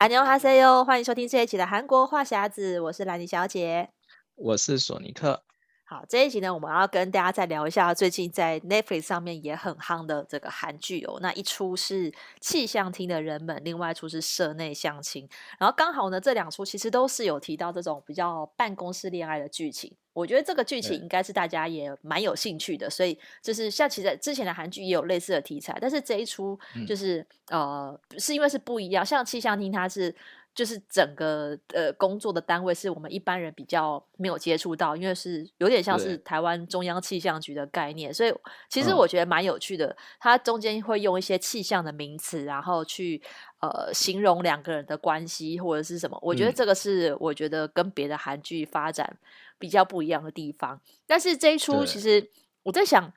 안녕하세요，欢迎收听这一期的韩国话匣子，我是兰妮小姐，我是索尼克。好，这一集呢，我们要跟大家再聊一下最近在 Netflix 上面也很夯的这个韩剧哦。那一出是气象厅的人们，另外一出是社内相亲。然后刚好呢，这两出其实都是有提到这种比较办公室恋爱的剧情。 我觉得这个剧情应该是大家也蛮有兴趣的，所以就是像其实之前的韩剧也有类似的题材，但是这一出就是、嗯、呃，是因为是不一样。像气象厅，它是就是整个呃工作的单位是我们一般人比较没有接触到，因为是有点像是台湾中央气象局的概念，所以其实我觉得蛮有趣的。嗯、它中间会用一些气象的名词，然后去呃形容两个人的关系或者是什么。我觉得这个是我觉得跟别的韩剧发展比较不一样的地方，但是这一出其实我在想，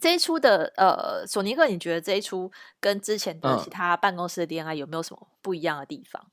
这一出的呃，索尼克，你觉得这一出跟之前的其他办公室的恋爱有没有什么不一样的地方？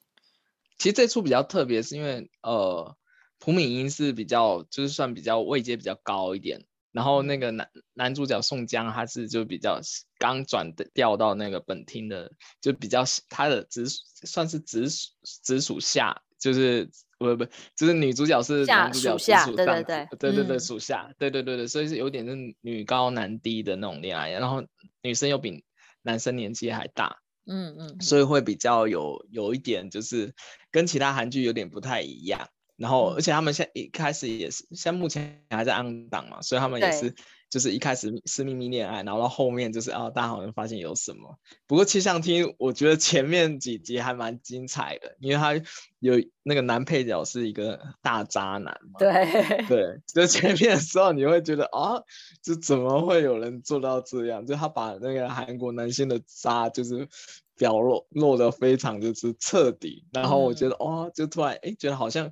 其实这出比较特别，是因为呃，朴敏英是比较就是算比较位阶比较高一点，然后那个男男主角宋江他是就比较刚转的调到那个本厅的，就比较他的直算是直属直属下，就是。不不，就是女主角是男主角下，属对对对，对对对属下，对对对对，所以是有点是女高男低的那种恋爱，然后女生又比男生年纪还大，嗯嗯，所以会比较有有一点就是跟其他韩剧有点不太一样，然后而且他们现在一开始也是，像目前还在 on 档嘛，所以他们也是。就是一开始是秘密恋爱，然后到后面就是啊，大家好像发现有什么。不过气象厅，我觉得前面几集还蛮精彩的，因为他有那个男配角是一个大渣男嘛。对对，就前面的时候你会觉得啊，就怎么会有人做到这样？就他把那个韩国男性的渣就是表露露的非常就是彻底，然后我觉得哦、嗯，就突然哎，觉得好像。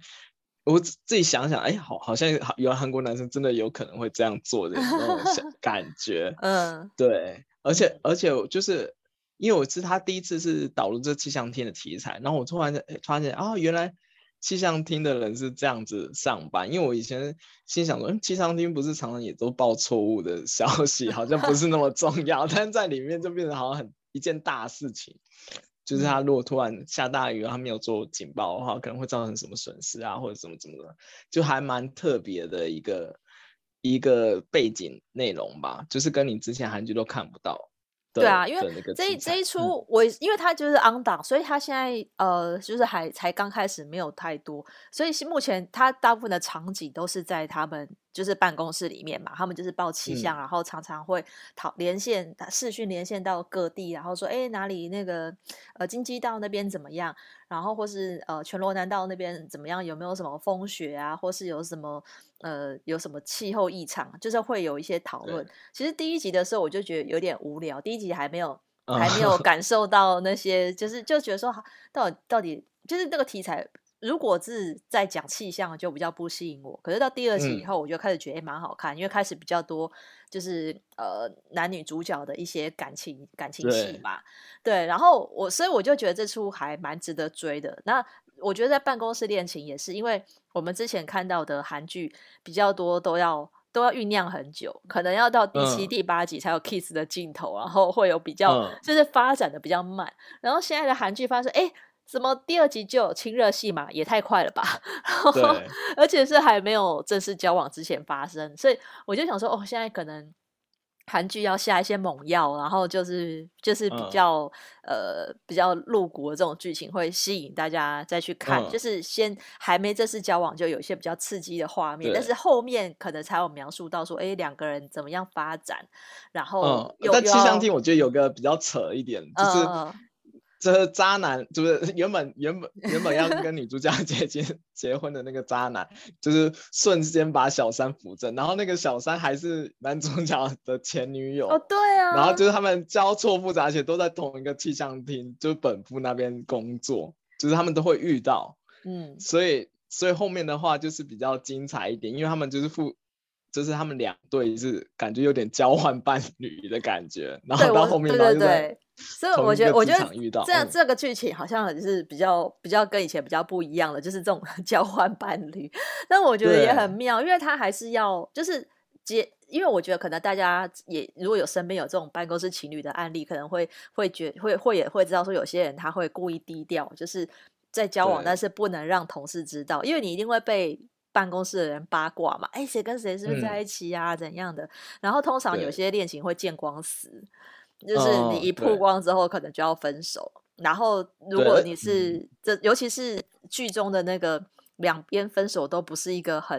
我自己想想，哎，好，好像有韩国男生真的有可能会这样做的那种 感觉。嗯，对，而且而且就是因为我是他第一次是导入这气象厅的题材，然后我突然发现啊，原来气象厅的人是这样子上班。因为我以前心想说，嗯，气象厅不是常常也都报错误的消息，好像不是那么重要，但在里面就变得好像很一件大事情。就是他如果突然下大雨，他没有做警报的话，可能会造成什么损失啊，或者怎么怎么的，就还蛮特别的一个一个背景内容吧，就是跟你之前韩剧都看不到。对啊，因为这一这一出我因为他就是 on 档，所以他现在呃就是还才刚开始，没有太多，所以目前他大部分的场景都是在他们就是办公室里面嘛，他们就是报气象，嗯，然后常常会讨连线视讯连线到各地，然后说哎哪里那个呃金鸡道那边怎么样，然后或是呃全罗南道那边怎么样，有没有什么风雪啊，或是有什么。呃，有什么气候异常，就是会有一些讨论。其实第一集的时候我就觉得有点无聊，第一集还没有还没有 感受到那些，就是就觉得说，到底到底就是那个题材，如果是在讲气象，就比较不吸引我。可是到第二集以后，我就开始觉得蛮好看，因为开始比较多就是呃男女主角的一些感情感情戏嘛。对，然后我所以我就觉得这出还蛮值得追的。那我觉得在办公室恋情也是，因为我们之前看到的韩剧比较多，都要都要酝酿很久，可能要到第七、嗯、第八集才有 kiss 的镜头，然后会有比较、嗯、就是发展的比较慢。然后现在的韩剧发现，哎，怎么第二集就有亲热戏嘛？也太快了吧！对，而且是还没有正式交往之前发生，所以我就想说，哦，现在可能。韩剧要下一些猛药，然后就是就是比较、嗯、呃比较露骨的这种剧情会吸引大家再去看，嗯、就是先还没正式交往就有一些比较刺激的画面，但是后面可能才有描述到说，哎，两个人怎么样发展，然后、嗯、但气象厅我觉得有个比较扯一点，就是。嗯这渣男就是原本原本原本要跟女主角结结结婚的那个渣男，就是瞬间把小三扶正，然后那个小三还是男主角的前女友。哦，对啊。然后就是他们交错复杂，而且都在同一个气象厅，就是本部那边工作，就是他们都会遇到。嗯。所以所以后面的话就是比较精彩一点，因为他们就是负，就是他们两对是感觉有点交换伴侣的感觉，然后到后面。对对对所以我觉得，我觉得这样这个剧情好像是比较比较跟以前比较不一样了，就是这种 交换伴侣。但我觉得也很妙，因为他还是要就是接，因为我觉得可能大家也如果有身边有这种办公室情侣的案例，可能会会觉会会也会知道说，有些人他会故意低调，就是在交往，但是不能让同事知道，因为你一定会被办公室的人八卦嘛。哎，谁跟谁是不是在一起啊？嗯、怎样的？然后通常有些恋情会见光死，就是你一曝光之后，可能就要分手。然后如果你是这，尤其是剧中的那个。两边分手都不是一个很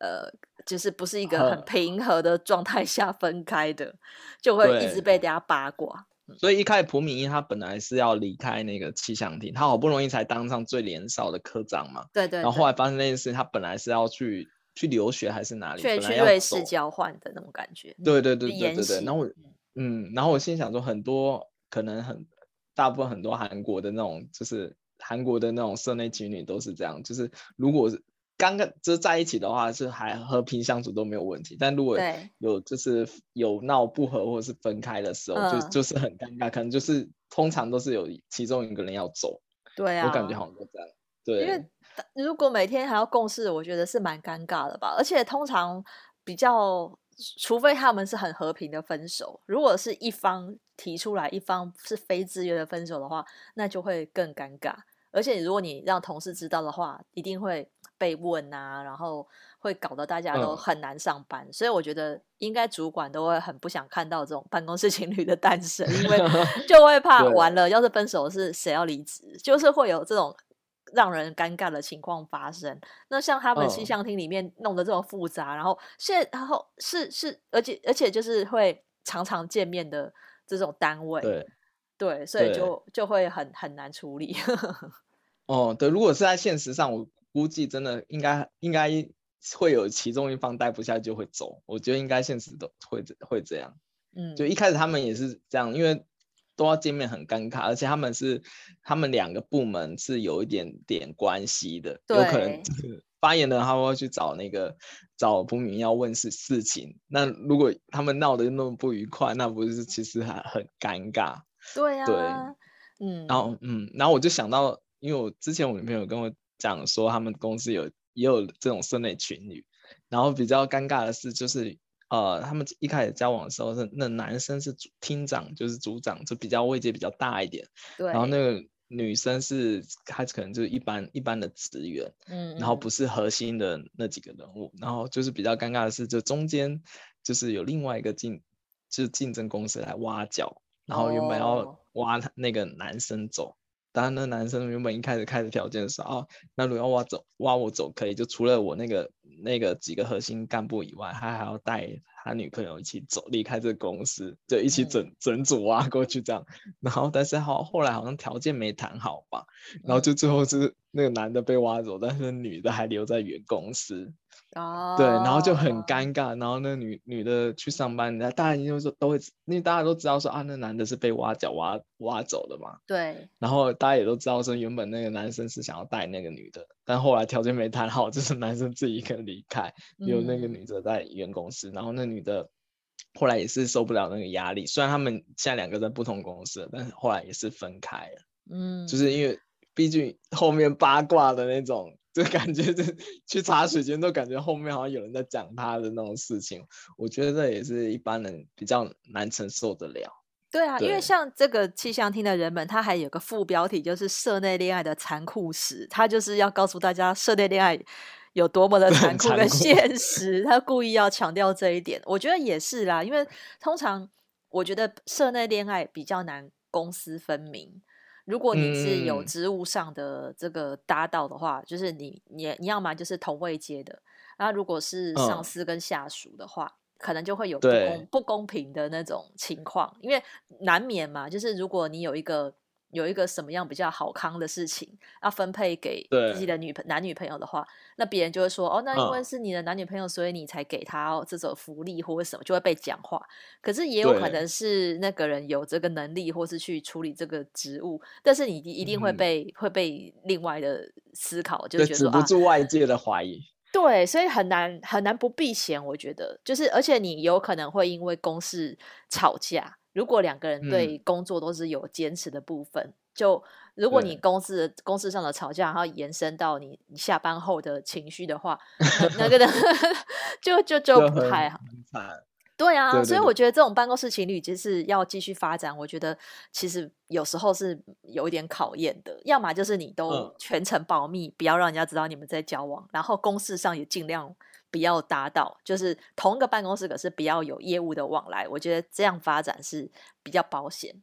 呃，就是不是一个很平和的状态下分开的，就会一直被大家八卦。所以一开始朴敏英他本来是要离开那个气象厅，他好不容易才当上最年少的科长嘛。对，对对。然后后来发生那件事，他本来是要去去留学还是哪里？去去瑞士交换的那种感觉。对对对对对对。然后我嗯，然后我心想说，很多可能很大部分很多韩国的那种就是。韩国的那种社内情侣都是这样，就是如果刚刚就是在一起的话，是还和平相处都没有问题。但如果有就是有闹不和或者是分开的时候，就就是很尴尬，可能就是通常都是有其中一个人要走。对啊，我感觉好像都这样。对，因为如果每天还要共事，我觉得是蛮尴尬的吧。而且通常比较，除非他们是很和平的分手，如果是一方提出来，一方是非自愿的分手的话，那就会更尴尬。而且如果你让同事知道的话，一定会被问啊，然后会搞得大家都很难上班。嗯、所以我觉得应该主管都会很不想看到这种办公室情侣的诞生，因为 就会怕完了，要是分手是谁要离职，就是会有这种让人尴尬的情况发生。那像他们气象厅里面弄得这么复杂，然后现然后是是，而且而且就是会常常见面的这种单位。对。对，所以就就会很很难处理。哦，对，如果是在现实上，我估计真的应该应该会有其中一方待不下就会走。我觉得应该现实都会会这样。嗯，就一开始他们也是这样，因为都要见面很尴尬，而且他们是他们两个部门是有一点点关系的，对有可能 发言的他们会去找那个找朴敏要问事事情。那如果他们闹得那么不愉快，那不是其实还很尴尬。对呀、啊，对，嗯，然后嗯，然后我就想到，因为我之前我女朋友跟我讲说，他们公司有也有这种社内情侣，然后比较尴尬的是，就是呃，他们一开始交往的时候是那男生是厅长，就是组长，就比较位阶比较大一点，对，然后那个女生是她可能就是一般一般的职员，嗯，然后不是核心的那几个人物，然后就是比较尴尬的是，就中间就是有另外一个竞就是竞争公司来挖角。然后原本要挖他那个男生走，oh. 当然那男生原本一开始开的条件是啊，那如果要挖走挖我走可以，就除了我那个那个几个核心干部以外，他还要带他女朋友一起走离开这个公司，就一起整、嗯、整组挖过去这样。然后但是好后来好像条件没谈好吧，然后就最后是那个男的被挖走，但是女的还留在原公司。哦，oh. 对，然后就很尴尬，然后那女女的去上班，那大家因为说都会，因为大家都知道说啊，那男的是被挖角挖挖走的嘛。对。然后大家也都知道说，原本那个男生是想要带那个女的，但后来条件没谈好，就是男生自己一个人离开，有那个女的在原公司，嗯、然后那女的后来也是受不了那个压力，虽然他们现在两个在不同公司，但是后来也是分开了。嗯。就是因为毕竟后面八卦的那种。就感觉这去茶水间都感觉后面好像有人在讲他的那种事情，我觉得这也是一般人比较难承受得了。对啊，对因为像这个气象厅的人们，他还有个副标题，就是社内恋爱的残酷史，他就是要告诉大家社内恋爱有多么的残酷跟现实，他故意要强调这一点。我觉得也是啦，因为通常我觉得社内恋爱比较难公私分明。如果你是有职务上的这个搭档的话，嗯、就是你你你要么就是同位阶的，那如果是上司跟下属的话，嗯、可能就会有不公不公平的那种情况，因为难免嘛，就是如果你有一个。有一个什么样比较好康的事情要分配给自己的女朋男女朋友的话，那别人就会说哦，那因为是你的男女朋友，所以你才给他这种福利或者什么，就会被讲话。可是也有可能是那个人有这个能力，或是去处理这个职务，但是你一定会被、嗯、会被另外的思考，就觉得止不住外界的怀疑、啊。对，所以很难很难不避嫌，我觉得就是，而且你有可能会因为公事吵架。如果两个人对工作都是有坚持的部分，嗯、就如果你公司公司上的吵架，然后延伸到你你下班后的情绪的话，那个的 就就就不太好。对啊，对对对，所以我觉得这种办公室情侣就是要继续发展。我觉得其实有时候是有一点考验的，要么就是你都全程保密，嗯、不要让人家知道你们在交往，然后公事上也尽量不要搭到，就是同一个办公室可是不要有业务的往来。我觉得这样发展是比较保险。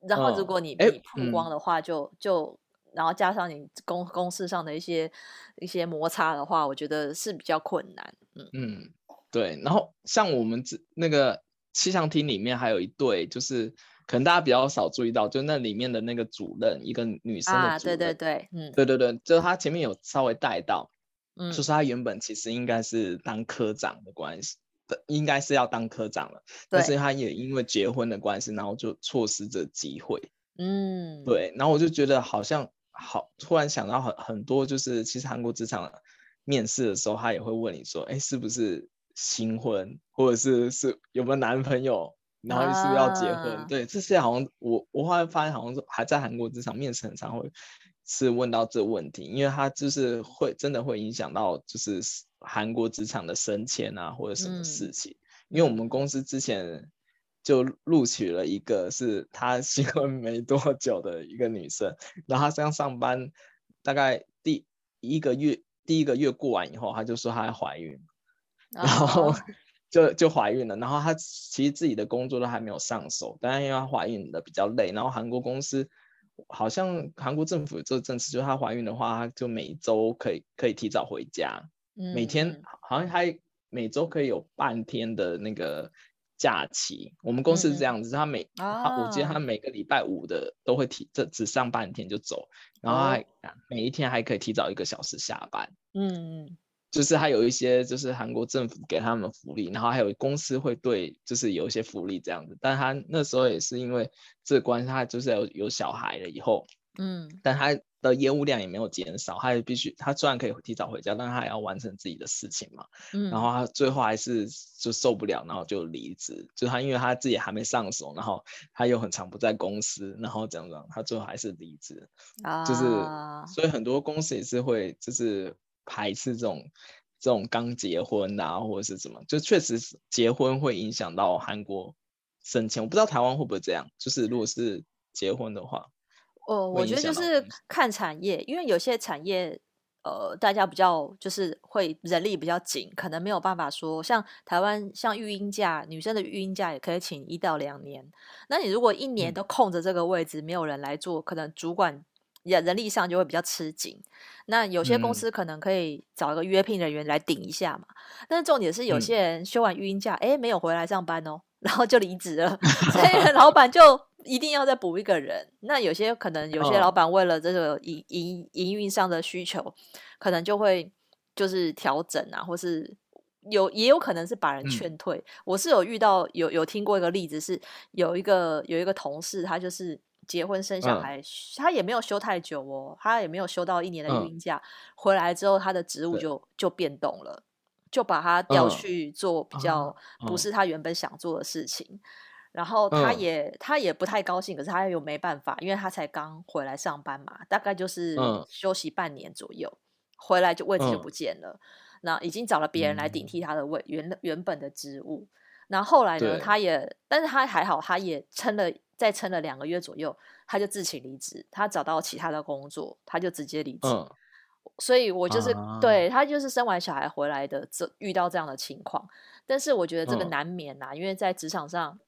然后如果你你曝光的话就，就、嗯、就然后加上你公公事上的一些一些摩擦的话，我觉得是比较困难。嗯嗯。对，然后像我们这那个气象厅里面还有一对，就是可能大家比较少注意到，就那里面的那个主任，一个女生的主任，啊，对对对，嗯，对对对，就是他前面有稍微带到，嗯，就是他原本其实应该是当科长的关系，应该是要当科长了，但是他也因为结婚的关系，然后就错失这机会，嗯，对，然后我就觉得好像好，突然想到很很多，就是其实韩国职场面试的时候，他也会问你说，哎，是不是？新婚，或者是是有没有男朋友，然后是不是要结婚？啊、对，这些好像我我后来发现，好像还在韩国职场面试很常会是问到这问题，因为他就是会真的会影响到就是韩国职场的升迁啊，或者什么事情。嗯、因为我们公司之前就录取了一个是她新婚没多久的一个女生，然后她刚上班大概第一个月第一个月过完以后，她就说她怀孕。然后 就就怀孕了，然后她其实自己的工作都还没有上手，但是因为她怀孕的比较累，然后韩国公司好像韩国政府有这个政策，就是她怀孕的话，她就每周可以可以提早回家，嗯、每天好像还每周可以有半天的那个假期。我们公司是这样子，她、嗯、每、啊、我记得她每个礼拜五的都会提，这只上半天就走，然后还、哦、每一天还可以提早一个小时下班。嗯嗯。就是还有一些，就是韩国政府给他们福利，然后还有公司会对，就是有一些福利这样子。但他那时候也是因为这关系，他就是有有小孩了以后，嗯，但他的业务量也没有减少，他也必须，他虽然可以提早回家，但他也要完成自己的事情嘛，嗯，然后他最后还是就受不了，然后就离职。就他因为他自己还没上手，然后他又很长不在公司，然后这样子，他最后还是离职。啊，就是所以很多公司也是会就是。排斥这种这种刚结婚啊，或者是什么，就确实结婚会影响到韩国升迁。我不知道台湾会不会这样，就是如果是结婚的话，哦，我觉得就是看产业，因为有些产业，呃，大家比较就是会人力比较紧，可能没有办法说像台湾像育婴假，女生的育婴假也可以请一到两年。那你如果一年都空着这个位置，嗯、没有人来做，可能主管。人人力上就会比较吃紧，那有些公司可能可以找一个约聘人员来顶一下嘛。嗯、但是重点是，有些人休完育婴假，哎、嗯，没有回来上班哦，然后就离职了，所以老板就一定要再补一个人。那有些可能有些老板为了这个营营营运上的需求，可能就会就是调整啊，或是有也有可能是把人劝退。嗯、我是有遇到有有听过一个例子，是有一个有一个同事，他就是。结婚生小孩，嗯、他也没有休太久哦，他也没有休到一年的孕假。嗯、回来之后，他的职务就对就变动了，就把他调去做比较不是他原本想做的事情。嗯、然后他也、嗯、他也不太高兴，可是他又没办法，因为他才刚回来上班嘛，大概就是休息半年左右，嗯、回来就位置就不见了。嗯、那已经找了别人来顶替他的位、嗯、原原本的职务。然后后来呢，他也，但是他还好，他也撑了。再撑了两个月左右，他就自请离职。他找到其他的工作，他就直接离职。嗯、所以，我就是、啊、对他就是生完小孩回来的，这遇到这样的情况。但是，我觉得这个难免呐、啊，嗯、因为在职场上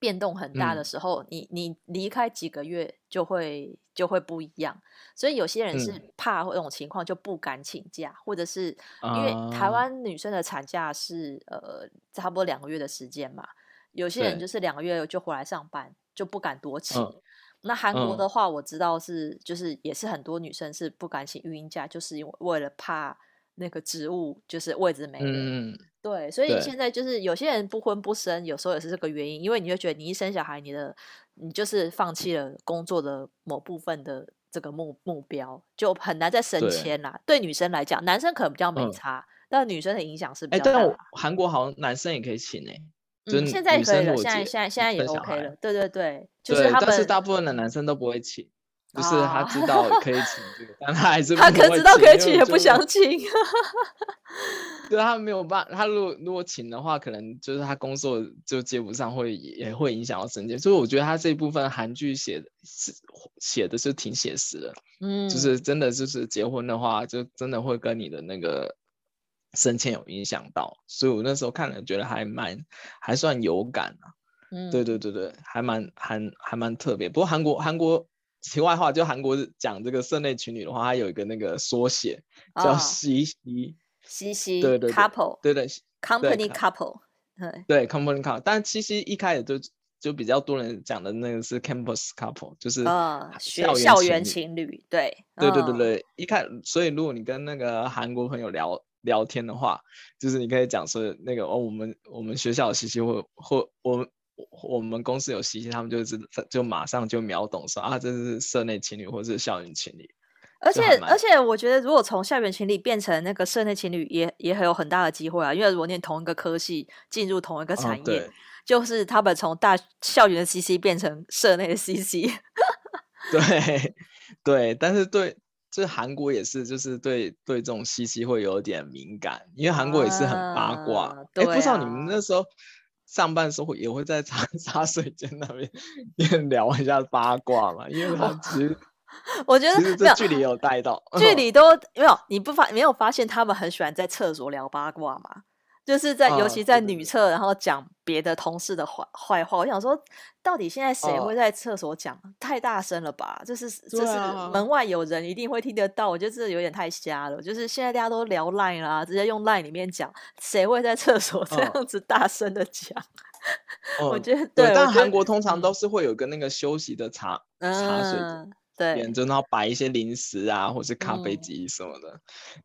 变动很大的时候，嗯、你你离开几个月就会就会不一样。所以，有些人是怕这种情况就不敢请假，嗯、或者是因为台湾女生的产假是呃差不多两个月的时间嘛。有些人就是两个月就回来上班，就不敢多请。嗯、那韩国的话，我知道是、嗯、就是也是很多女生是不敢请育婴假，就是因为为了怕那个职务就是位置没了。嗯、对，所以现在就是有些人不婚不生，有时候也是这个原因，因为你会觉得你一生小孩，你的你就是放弃了工作的某部分的这个目目标，就很难再升迁啦。对，对女生来讲，男生可能比较没差，嗯、但女生的影响是比较大。哎、欸，但韩国好像男生也可以请哎、欸。嗯，现在可以了，现在现在现在也 OK 了，对对对，就是他们，但是大部分的男生都不会请，就是他知道可以请这个，啊、但他还是他可知道可以请也不想请。对，他没有办法，他如果如果请的话，可能就是他工作就接不上，会也会影响到生计。所以我觉得他这一部分韩剧写的是写的是挺写实的，嗯，就是真的就是结婚的话，就真的会跟你的那个。升迁有影响到，所以我那时候看了，觉得还蛮还算有感啊。嗯，对对对对，还蛮还还蛮特别。不过韩国韩国题外话，就韩国讲这个社内情侣的话，它有一个那个缩写叫西西西西，对对 couple，对对 company couple，对对 company couple。但西西一开始就就比较多人讲的那个是 campus couple，就是学校园情侣。对对对对对，一开所以如果你跟那个韩国朋友聊。聊天的话，就是你可以讲说那个哦，我们我们学校的西西，或或我们我们公司有西西，他们就知就马上就秒懂说啊，这是社内情侣或者是校园情侣。而且而且，我觉得如果从校园情侣变成那个社内情侣也，也也很有很大的机会啊。因为如果念同一个科系，进入同一个产业，哦、就是他们从大校园的 CC 变成社内的 CC。对 对，但是对。这韩国也是，就是对对这种 CC 会有点敏感，因为韩国也是很八卦。哎、啊，不知道你们那时候上班的时候也会在茶 茶水间那边聊一下八卦嘛？因为他其实我觉得其实这距离有带到，距离都没有。你不发没有发现他们很喜欢在厕所聊八卦吗？就是在，尤其在女厕，然后讲别的同事的坏坏话。我想说，到底现在谁会在厕所讲？太大声了吧？就是就是门外有人一定会听得到。我觉得这有点太瞎了。就是现在大家都聊 Line 啦，直接用 Line 里面讲，谁会在厕所这样子大声的讲？我觉得对。但韩国通常都是会有个那个休息的茶茶水对，就然后摆一些零食啊，或是咖啡机什么的，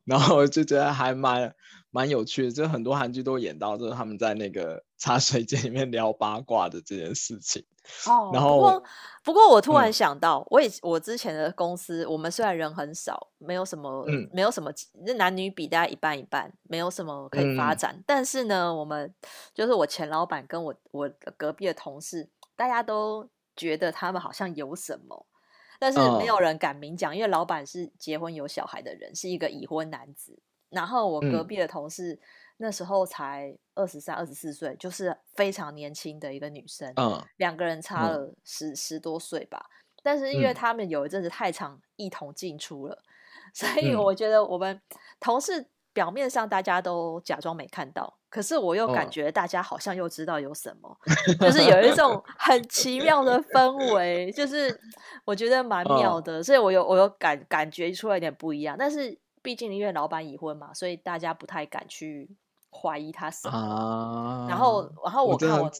然后就觉得还蛮。蛮有趣的，就很多韩剧都演到，就是他们在那个茶水间里面聊八卦的这件事情。哦，然后不过，不过我突然想到，嗯、我以我之前的公司，我们虽然人很少，没有什么，嗯、没有什么，那男女比大概一半一半，没有什么可以发展。嗯、但是呢，我们就是我前老板跟我我隔壁的同事，大家都觉得他们好像有什么，但是没有人敢明讲，嗯、因为老板是结婚有小孩的人，是一个已婚男子。然后我隔壁的同事、嗯、那时候才二十三、二十四岁，就是非常年轻的一个女生。嗯，两个人差了十、嗯、十多岁吧。但是因为他们有一阵子太常一同进出了，嗯、所以我觉得我们同事表面上大家都假装没看到，可是我又感觉大家好像又知道有什么，嗯、就是有一种 很奇妙的氛围，就是我觉得蛮妙的。嗯、所以我有我有感感觉出来一点不一样，但是。毕竟因为老板已婚嘛，所以大家不太敢去怀疑他什么。啊、然后，然后我看我，我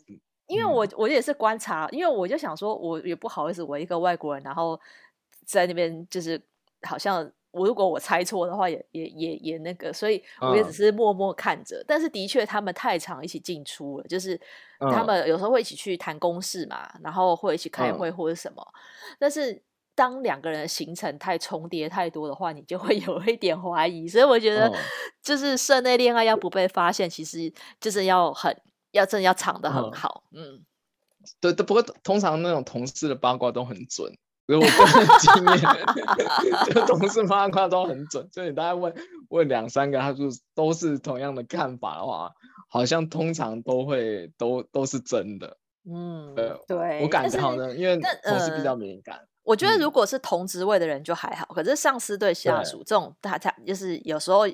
因为我我也是观察，嗯、因为我就想说，我也不好意思，我一个外国人，然后在那边就是好像我如果我猜错的话也，也也也也那个，所以我也只是默默看着。嗯、但是的确，他们太常一起进出了，就是他们有时候会一起去谈公事嘛，然后会一起开会或者什么，嗯、但是。当两个人的行程太重叠太多的话，你就会 有一点怀疑。所以我觉得，就是社内恋爱要不被发现，其实就是要很要真的要藏得很好。嗯，嗯 对，不过通常那种同事的八卦都很准，所以我个人经验，就同事八卦都很准。所以你大概问问两三个，他就都是同样的看法的话，好像通常都会都都是真的。嗯，对，对我感觉好像因为同事比较敏感。我觉得如果是同职位的人就还好，嗯、可是上司对下属这种，他他就是有时候，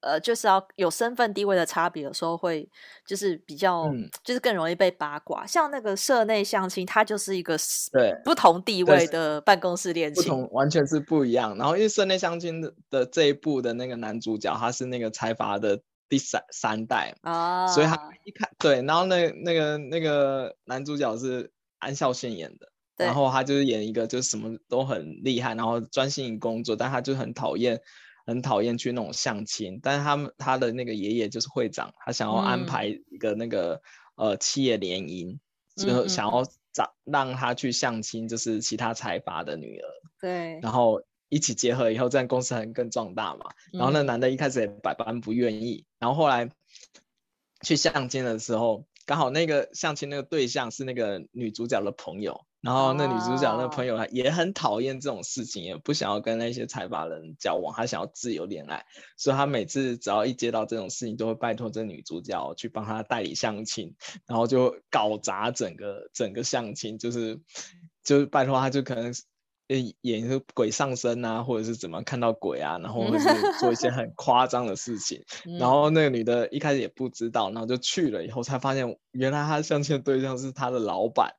呃，就是要有身份地位的差别，有时候会就是比较，嗯、就是更容易被八卦。像那个社内相亲，他就是一个对不同地位的办公室恋情，不同完全是不一样。然后因为社内相亲的的这一部的那个男主角，他是那个财阀的第三三代啊，所以他一看对，然后那那个那个男主角是安孝燮演的。然后他就是演一个，就是什么都很厉害，然后专心于工作，但他就很讨厌，很讨厌去那种相亲。但是他们他的那个爷爷就是会长，他想要安排一个那个、嗯、呃企业联姻，就想要找让他去相亲，就是其他财阀的女儿。对。然后一起结合以后，这样公司还更壮大嘛。然后那男的一开始也百般不愿意，然后后来去相亲的时候，刚好那个相亲那个对象是那个女主角的朋友。然后那女主角那朋友也很讨厌这种事情，也不想要跟那些财阀人交往，她想要自由恋爱，所以她每次只要一接到这种事情，都会拜托这女主角去帮她代理相亲，然后就搞砸整个整个相亲，就是就是拜托她，就可能演演一个鬼上身啊，或者是怎么看到鬼啊，然后或者是 做一些很夸张的事情，然后那个女的一开始也不知道，然后就去了以后才发现，原来她相亲的对象是她的老板。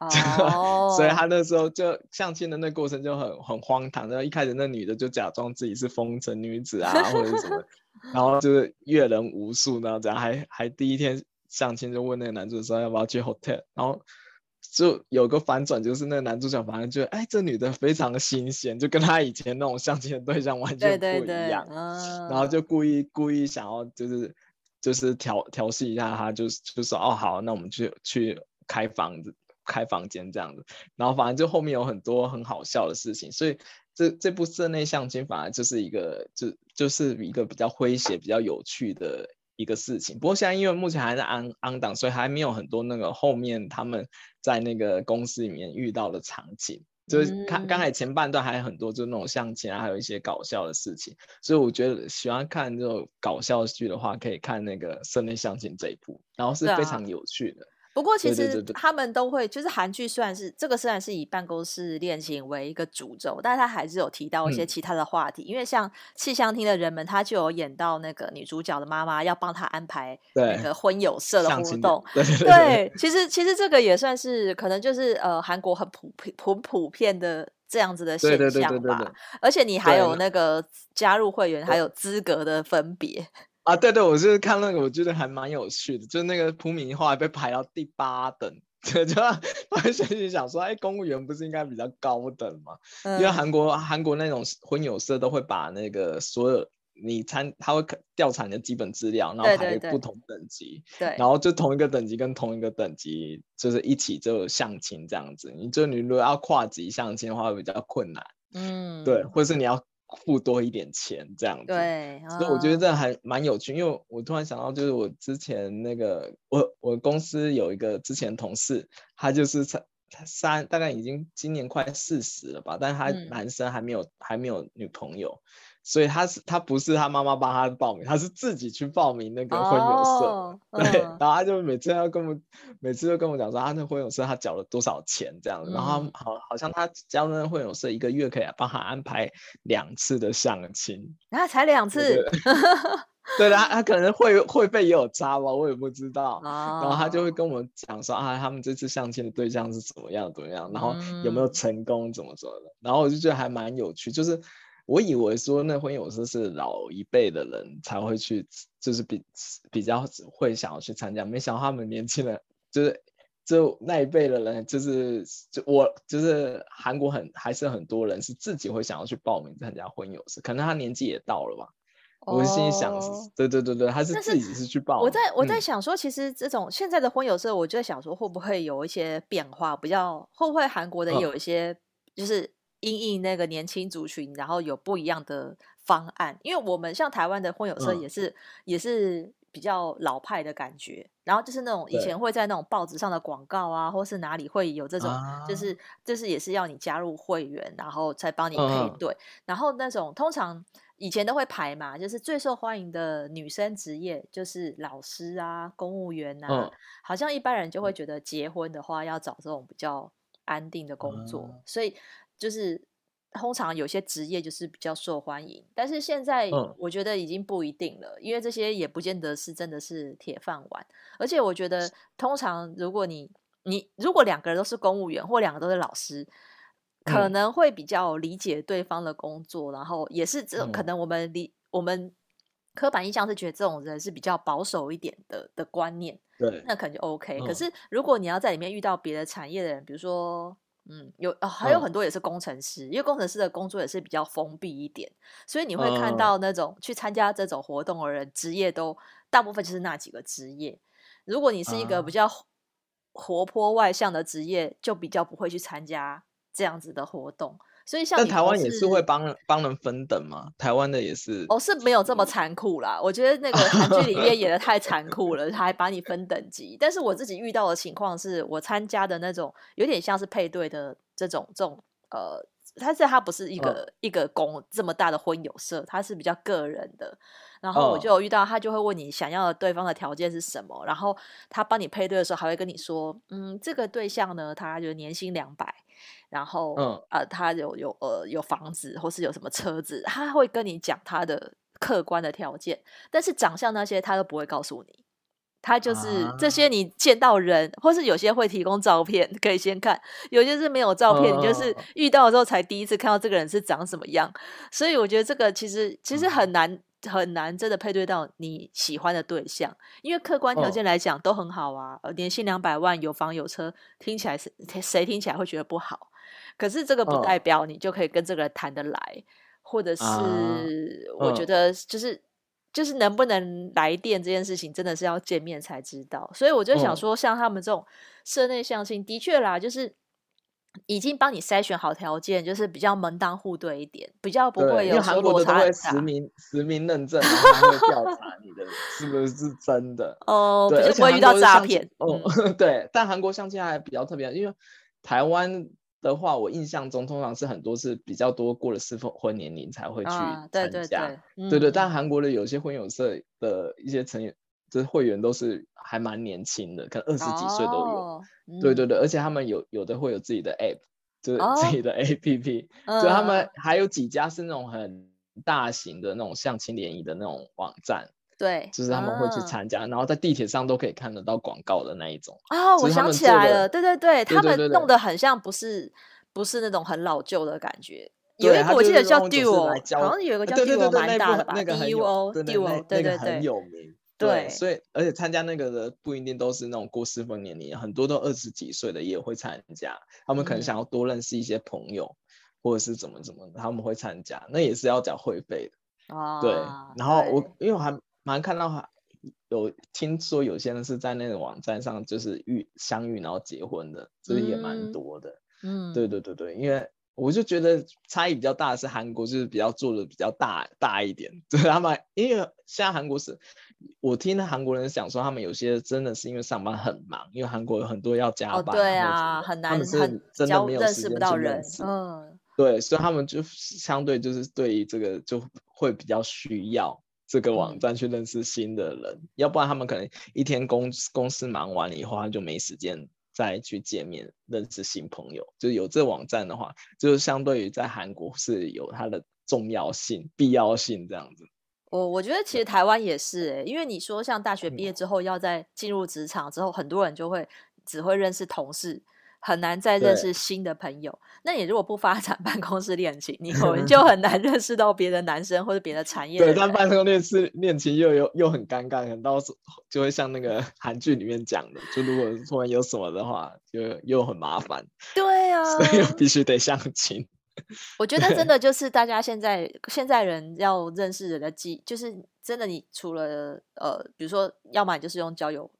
Oh. 所以他那时候就相亲的那过程就很很荒唐。然后一开始那女的就假装自己是风尘女子啊，或者什么，然后就是阅人无数，然后这样还还第一天相亲就问那个男主说要不要去 hotel，然后就有个反转，就是那个男主角反正觉得哎这女的非常的新鲜，就跟他以前那种相亲的对象完全不一样，对对对 uh. 然后就故意故意想要就是就是调调戏一下他，就就说哦好，那我们去去开房子。开房间这样子，然后反正就后面有很多很好笑的事情，所以这这部室内相亲反而就是一个就就是一个比较诙谐、比较有趣的一个事情。不过现在因为目前还在 on on 档，所以还没有很多那个后面他们在那个公司里面遇到的场景。就是看刚才前半段还有很多就那种相亲啊，还有一些搞笑的事情。所以我觉得喜欢看这种搞笑剧的话，可以看那个室内相亲这一部，然后是非常有趣的。不过其实他们都会，就是韩剧虽然是这个虽然是以办公室恋情为一个主轴，但是他还是有提到一些其他的话题。嗯、因为像气象厅的人们，他就有演到那个女主角的妈妈要帮她安排那个婚友社的活动。对，对，对，对，其实其实这个也算是可能就是呃韩国很普遍很普遍的这样子的现象吧。而且你还有那个加入会员还有资格的分别。啊，对对，我就是看那个，我觉得还蛮有趣的，就是那个朴敏后来被排到第八等，就就我心里想说，哎，公务员不是应该比较高等吗？嗯、因为韩国韩国那种婚友社都会把那个所有你参，他会调查你的基本资料，然后排不同等级，对，对，对，然后就同一个等级跟同一个等级就是一起就相亲这样子，你就你如果要跨级相亲的话会比较困难，嗯，对，或者是你要。付多一点钱这样子，对，所以我觉得这还蛮有趣。因为我突然想到，就是我之前那个，我我公司有一个之前同事，他就是三三，大概已经今年快四十了吧，但是他男生还没有、嗯、还没有女朋友。所以他是他不是他妈妈帮他报名，他是自己去报名那个婚友社，oh, 对，嗯、然后他就每次要跟我每次都跟我讲说，他那婚友社他缴了多少钱这样子，嗯、然后好好像他交那个婚友社一个月可以帮他安排两次的相亲，然后，才两次，对的，他他可能会会费也有差吧，我也不知道，oh. 然后他就会跟我们讲说啊，他们这次相亲的对象是怎么样怎么样，然后有没有成功怎么怎么的，然后我就觉得还蛮有趣，就是。我以为说那婚友社是老一辈的人才会去，就是比比较会想要去参加，没想到他们年轻人就是就那一辈的人，就是就我就是韩国很还是很多人是自己会想要去报名参加婚友社，可能他年纪也到了吧。我心里想，哦、对对对对，他是自己是去报。我在我在想说，其实这种现在的婚友社，我就在想说会不会有一些变化，比较会不会韩国的有一些就是。因应那个年轻族群，然后有不一样的方案。因为我们像台湾的婚友社也是、嗯、也是比较老派的感觉，然后就是那种以前会在那种报纸上的广告啊，或是哪里会有这种，啊、就是就是也是要你加入会员，然后才帮你配对。嗯、然后那种通常以前都会排嘛，就是最受欢迎的女生职业就是老师啊、公务员啊，嗯、好像一般人就会觉得结婚的话要找这种比较安定的工作，嗯、所以。就是通常有些职业就是比较受欢迎，但是现在我觉得已经不一定了，嗯、因为这些也不见得是真的是铁饭碗。而且我觉得，通常如果你你如果两个人都是公务员或两个都是老师，可能会比较理解对方的工作，嗯、然后也是这种可能我们理、嗯、我们刻板印象是觉得这种人是比较保守一点的的观念，对，那可能就 OK。嗯、可是如果你要在里面遇到别的产业的人，比如说。嗯，有还有很多也是工程师，嗯、因为工程师的工作也是比较封闭一点，所以你会看到那种去参加这种活动的人，职业都大部分就是那几个职业。如果你是一个比较活泼外向的职业，就比较不会去参加这样子的活动。所以像但台湾也是会帮帮人分等吗？台湾的也是哦，是没有这么残酷啦。我觉得那个韩剧里面演的太残酷了，他 还把你分等级。但是我自己遇到的情况是我参加的那种有点像是配对的这种这种呃，但是它不是一个、哦、一个公这么大的婚友社，它是比较个人的。然后我就有遇到，他就会问你想要的对方的条件是什么，哦、然后他帮你配对的时候还会跟你说，嗯，这个对象呢，他就年薪两百，然后、嗯、呃，他有有呃有房子或是有什么车子，他会跟你讲他的客观的条件，但是长相那些他都不会告诉你，他就是这些你见到人，啊、或是有些会提供照片可以先看，有些是没有照片，哦、你就是遇到的时候才第一次看到这个人是长什么样，所以我觉得这个其实其实很难。嗯很难真的配对到你喜欢的对象，因为客观条件来讲都很好啊，年薪两百万，有房有车，听起来是谁听起来会觉得不好？可是这个不代表你就可以跟这个人谈得来，哦、或者是我觉得就是、哦、就是能不能来电这件事情，真的是要见面才知道。所以我就想说，像他们这种社内相亲，的确啦，就是。已经帮你筛选好条件，就是比较门当户对一点，比较不会有韩国的都会。实名实名认证，然后会调查你的 是不是真的哦，对，不会遇到诈骗哦。嗯、对，但韩国相亲还比较特别，因为台湾的话，我印象中通常是很多是比较多过了适婚年龄才会去参加，啊、对对对，嗯、对对。但韩国的有些婚友社的一些成员，就是会员都是还蛮年轻的，可能二十几岁都有。对对对，而且他们有有的会有自己的 app，就是自己的 app，哦、所以他们还有几家是那种很大型的那种相亲联谊的那种网站。对，就是他们会去参加，嗯、然后在地铁上都可以看得到广告的那一种。哦，我想起来了，对对对，他们弄得很像不是不是那种很老旧的感觉。有一个我记得叫 Duo，好像有一个叫 Duo 蛮大的吧，Duo，Duo，对对对，很有名。对，所以而且参加那个的不一定都是那种过适婚年龄，很多都二十几岁的也会参加。他们可能想要多认识一些朋友，嗯、或者是怎么怎么，他们会参加，那也是要缴会费的。哦，对。然后我因为我还蛮看到有听说有些人是在那个网站上就是遇相遇然后结婚的，这个也蛮多的。嗯，对对对对，因为。我就觉得差异比较大的是韩国，就是比较做的比较大大一点。对他们，因为现在韩国是，我听韩国人讲说，他们有些真的是因为上班很忙，因为韩国有很多要加班，哦、对啊，很难，他们是真的没有时间去认识，不到人。嗯，对，所以他们就相对就是对于这个就会比较需要这个网站去认识新的人，嗯、要不然他们可能一天公公司忙完了以后，他就没时间。再去见面认识新朋友，就有这网站的话，就是相对于在韩国是有它的重要性、必要性这样子。我我觉得其实台湾也是诶、欸，因为你说像大学毕业之后要再进入职场之后，很多人就会只会认识同事。很难再认识新的朋友。那你如果不发展 办公室恋情，你可能就 很难认识到别的男生或者别的产业的。对，但办公室恋情又又又很尴尬，很到时就会像那个 韩剧里面讲的，就如果突然有什么的话，就又很麻烦。对啊，所以必须得相亲。我觉得真的就是大家现在现在人要认识人的机，就是真的，你除了呃，比如说，要么你就是用交友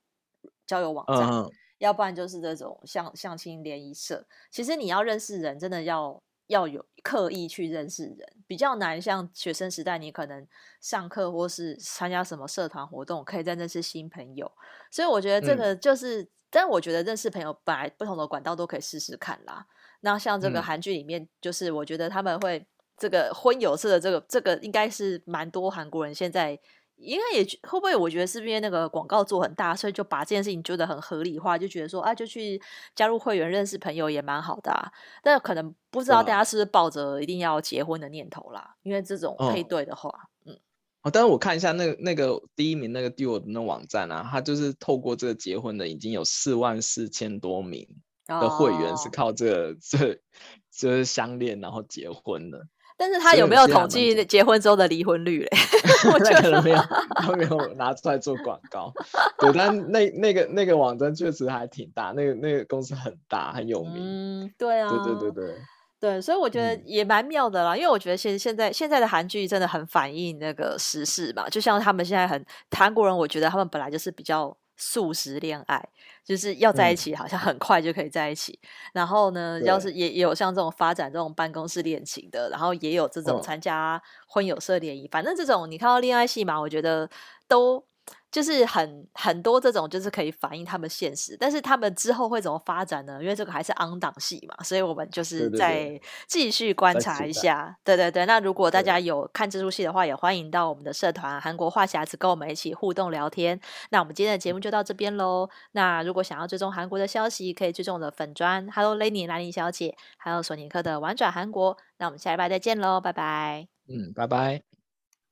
交友网站。嗯要不然就是这种相相亲联谊社，其实你要认识人，真的要要有刻意去认识人，比较难。像学生时代，你可能上课或是参加什么社团活动，可以再认识新朋友。所以我觉得这个就是，嗯、但我觉得认识朋友本来不同的管道都可以试试看啦。那像这个韩剧里面，就是我觉得他们会这个婚友社的这个这个，应该是蛮多韩国人现在。应该也会不会？我觉得是因为那个广告做很大，所以就把这件事情觉得很合理化，就觉得说啊，就去加入会员认识朋友也蛮好的啊。但可能不知道大家是不是抱着一定要结婚的念头啦？因为这种配对的话，哦、嗯。哦，但是我看一下那个那个第一名那个 Duo 的那网站啊，他就是透过这个结婚的，已经有四万四千多名的会员是靠这 这就是相恋然后结婚的。但是他有没有统计结婚之后的离婚率嘞？我觉得可能没有，他没有拿出来做广告。对，但那那个那个网站确实还挺大，那个那个公司很大很有名。嗯，对啊，对对对对对，所以我觉得也蛮妙的啦。嗯、因为我觉得现在现在现在的韩剧真的很反映那个时事嘛，就像他们现在很韩国人，我觉得他们本来就是比较速食恋爱，就是要在一起，好像很快就可以在一起。嗯、然后呢，要是也也有像这种发展这种办公室恋情的，然后也有这种参加婚友社联谊，嗯、反正这种你看到恋爱戏嘛，我觉得都。就是很很多这种，就是可以反映他们现实，但是他们之后会怎么发展呢？因为这个还是 on 档戏嘛，所以我们就是再继续观察一下。对对对，那如果大家有看这出戏的话，也欢迎到我们的社团韩国话匣子跟我们一起互动聊天。那我们今天的节目就到这边喽。那如果想要追踪韩国的消息，可以追踪我的粉砖 Hello Lenny 兰妮小姐，还有索尼克的玩转韩国。那我们下礼拜再见喽，拜拜。嗯，拜拜。